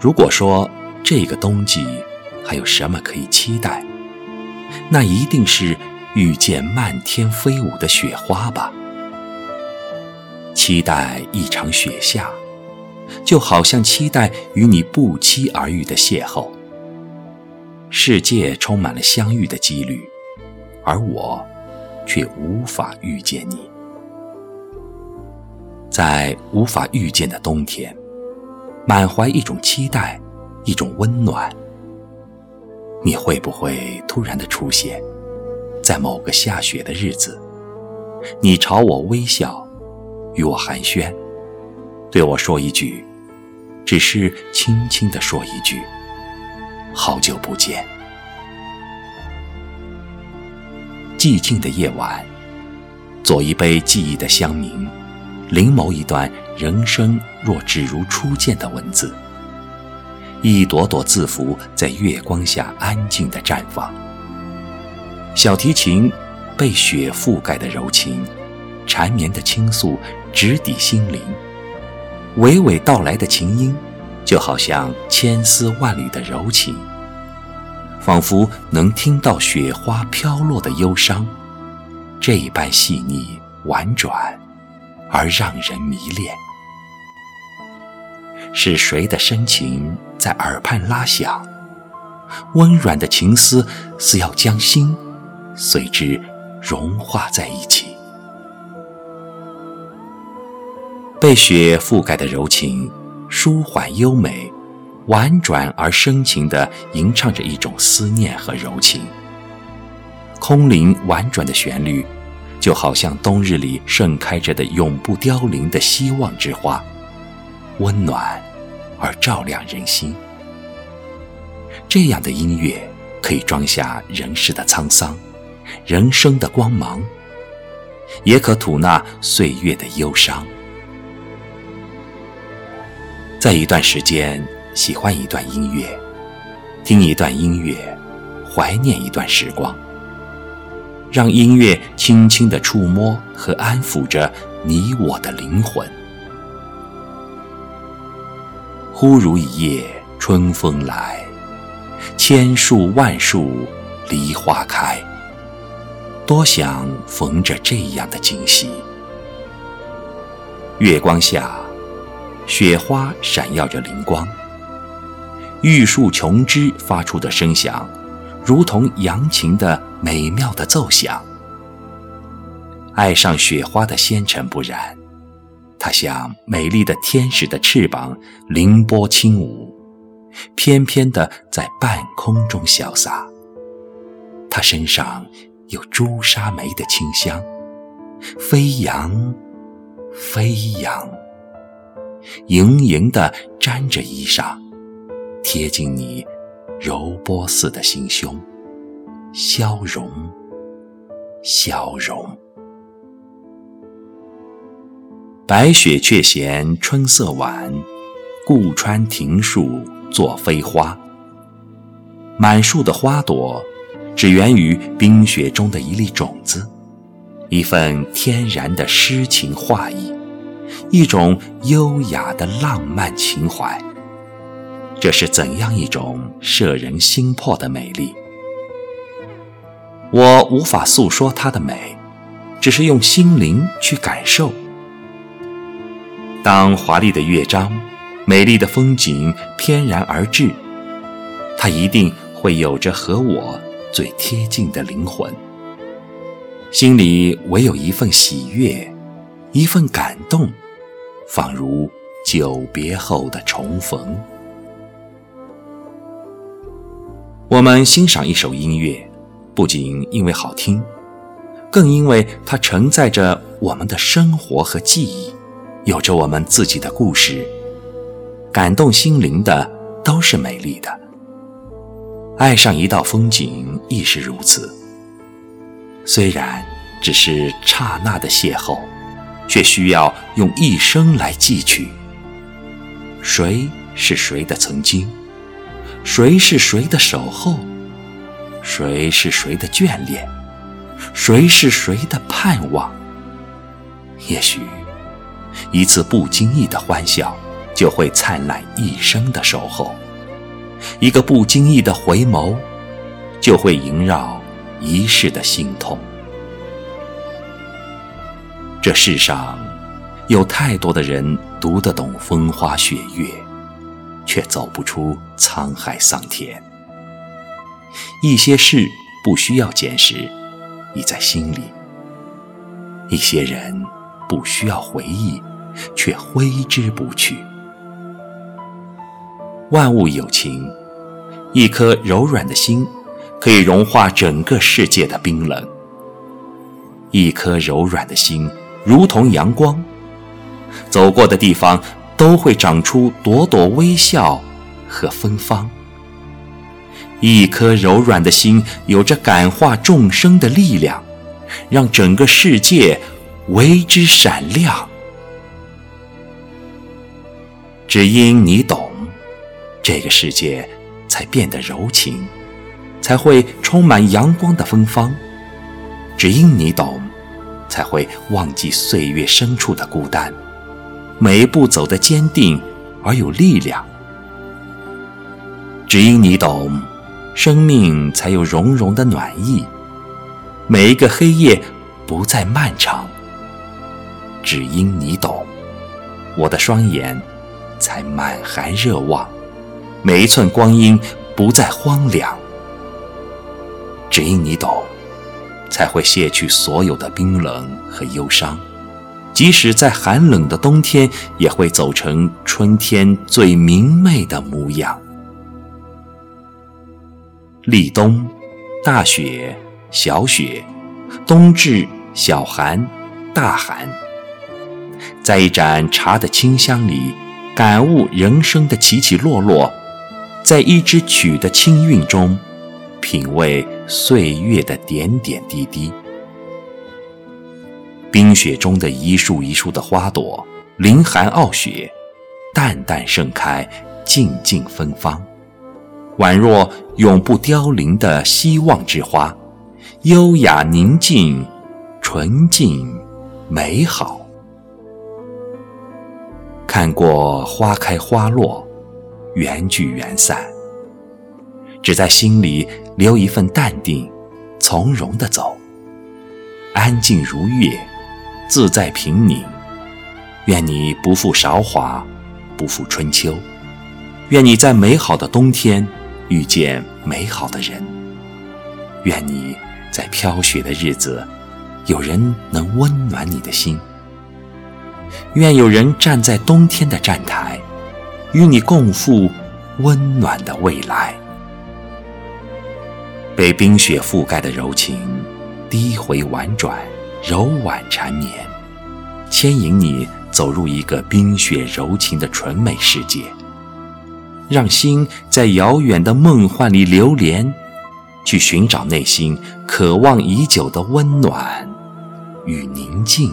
如果说这个冬季还有什么可以期待，那一定是遇见漫天飞舞的雪花吧。期待一场雪下，就好像期待与你不期而遇的邂逅。世界充满了相遇的几率，而我却无法遇见你。在无法遇见的冬天，满怀一种期待，一种温暖。你会不会突然的出现，在某个下雪的日子？你朝我微笑，与我寒暄，对我说一句，只是轻轻的说一句。好久不见。寂静的夜晚，做一杯记忆的香茗，临摹一段人生若只如初见的文字。一朵朵字符在月光下安静的绽放。小提琴被雪覆盖的柔情，缠绵的倾诉直抵心灵。娓娓道来的琴音。就好像千丝万缕的柔情，仿佛能听到雪花飘落的忧伤，这般细腻婉转，而让人迷恋。是谁的深情在耳畔拉响？温软的情丝似要将心随之融化在一起。被雪覆盖的柔情。舒缓优美，婉转而深情地吟唱着一种思念和柔情。空灵婉转的旋律，就好像冬日里盛开着的永不凋零的希望之花，温暖而照亮人心。这样的音乐可以装下人世的沧桑，人生的光芒，也可吐纳岁月的忧伤。在一段时间，喜欢一段音乐，听一段音乐，怀念一段时光，让音乐轻轻地触摸和安抚着你我的灵魂。忽如一夜春风来，千树万树梨花开。多想逢着这样的惊喜，月光下。雪花闪耀着灵光，玉树琼枝发出的声响，如同扬琴的美妙的奏响。爱上雪花的纤尘不染，它像美丽的天使的翅膀，凌波轻舞，翩翩的在半空中潇洒。它身上有朱砂梅的清香，飞扬，飞扬。盈盈的沾着衣裳，贴近你柔波似的心胸，消融，消融。白雪却嫌春色晚，故穿庭树作飞花。满树的花朵，只源于冰雪中的一粒种子，一份天然的诗情画意。一种优雅的浪漫情怀，这是怎样一种摄人心魄的美丽？我无法诉说它的美，只是用心灵去感受。当华丽的乐章、美丽的风景翩然而至，它一定会有着和我最贴近的灵魂，心里唯有一份喜悦，一份感动。仿如久别后的重逢。我们欣赏一首音乐，不仅因为好听，更因为它承载着我们的生活和记忆，有着我们自己的故事。感动心灵的都是美丽的，爱上一道风景亦是如此。虽然只是刹那的邂逅。却需要用一生来记取，谁是谁的曾经，谁是谁的守候，谁是谁的眷恋，谁是谁的盼望。也许，一次不经意的欢笑，就会灿烂一生的守候；一个不经意的回眸，就会萦绕一世的心痛。这世上有太多的人读得懂风花雪月，却走不出沧海桑田。一些事不需要解释，已在心里；一些人不需要回忆，却挥之不去。万物有情，一颗柔软的心可以融化整个世界的冰冷。一颗柔软的心。如同阳光，走过的地方都会长出朵朵微笑和芬芳。一颗柔软的心，有着感化众生的力量，让整个世界为之闪亮。只因你懂，这个世界才变得柔情，才会充满阳光的芬芳。只因你懂。才会忘记岁月深处的孤单，每一步走得坚定而有力量。只因你懂，生命才有融融的暖意，每一个黑夜不再漫长。只因你懂，我的双眼才满含热望，每一寸光阴不再荒凉。只因你懂。才会卸去所有的冰冷和忧伤，即使在寒冷的冬天，也会走成春天最明媚的模样。立冬，大雪、小雪；冬至，小寒、大寒。在一盏茶的清香里，感悟人生的起起落落；在一支曲的清韵中。品味岁月的点点滴滴，冰雪中的一树一树的花朵，凌寒傲雪，淡淡盛开，静静芬芳，宛若永不凋零的希望之花，优雅宁静，纯净美好。看过花开花落，缘聚缘散。只在心里留一份淡定，从容的走，安静如月，自在平宁。愿你不负韶华，不负春秋。愿你在美好的冬天遇见美好的人。愿你在飘雪的日子，有人能温暖你的心。愿有人站在冬天的站台，与你共赴温暖的未来。被冰雪覆盖的柔情，低回婉转，柔婉缠绵，牵引你走入一个冰雪柔情的纯美世界，让心在遥远的梦幻里流连，去寻找内心渴望已久的温暖与宁静。